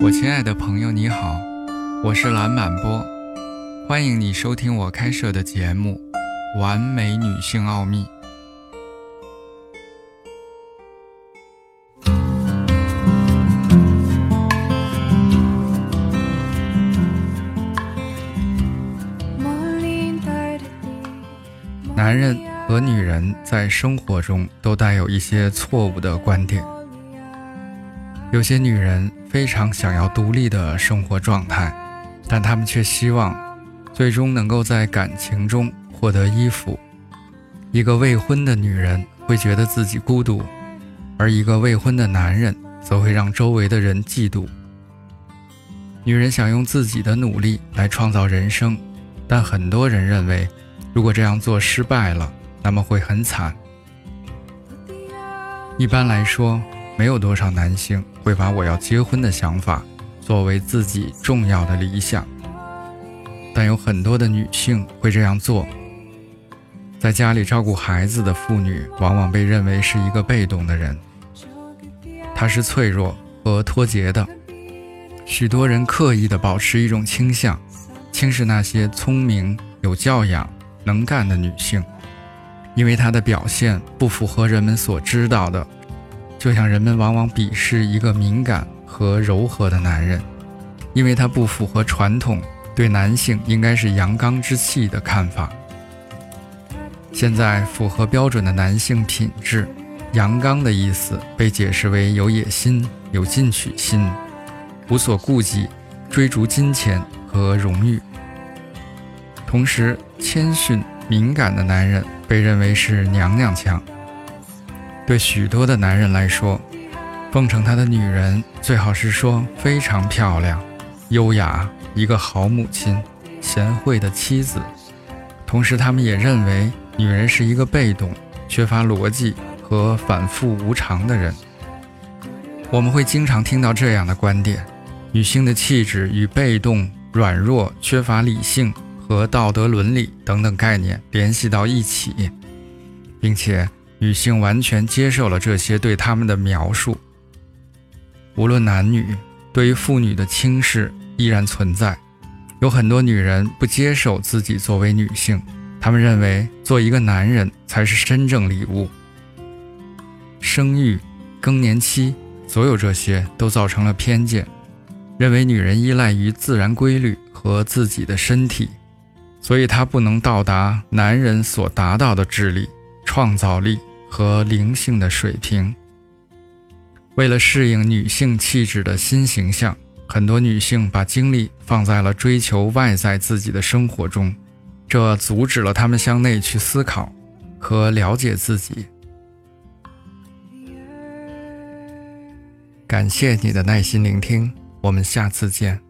我亲爱的朋友，你好，我是蓝满波，欢迎你收听我开设的节目《完美女性奥秘》。男人和女人在生活中都带有一些错误的观点。有些女人非常想要独立的生活状态，但她们却希望最终能够在感情中获得依附。一个未婚的女人会觉得自己孤独，而一个未婚的男人则会让周围的人嫉妒。女人想用自己的努力来创造人生，但很多人认为。如果这样做失败了，那么会很惨。一般来说，没有多少男性会把我要结婚的想法作为自己重要的理想，但有很多的女性会这样做。在家里照顾孩子的妇女，往往被认为是一个被动的人，她是脆弱和脱节的。许多人刻意的保持一种倾向，轻视那些聪明有教养。能干的女性，因为她的表现不符合人们所知道的，就像人们往往鄙视一个敏感和柔和的男人，因为他不符合传统对男性应该是阳刚之气的看法。现在，符合标准的男性品质，阳刚的意思被解释为有野心、有进取心、无所顾忌、追逐金钱和荣誉。同时，谦逊敏感的男人被认为是娘娘腔。对许多的男人来说，奉承他的女人最好是说非常漂亮、优雅，一个好母亲、贤惠的妻子。同时，他们也认为女人是一个被动、缺乏逻辑和反复无常的人。我们会经常听到这样的观点：女性的气质与被动、软弱、缺乏理性。和道德伦理等等概念联系到一起，并且女性完全接受了这些对他们的描述。无论男女，对于妇女的轻视依然存在。有很多女人不接受自己作为女性，她们认为做一个男人才是真正礼物。生育、更年期，所有这些都造成了偏见，认为女人依赖于自然规律和自己的身体。所以，她不能到达男人所达到的智力、创造力和灵性的水平。为了适应女性气质的新形象，很多女性把精力放在了追求外在自己的生活中，这阻止了她们向内去思考和了解自己。感谢你的耐心聆听，我们下次见。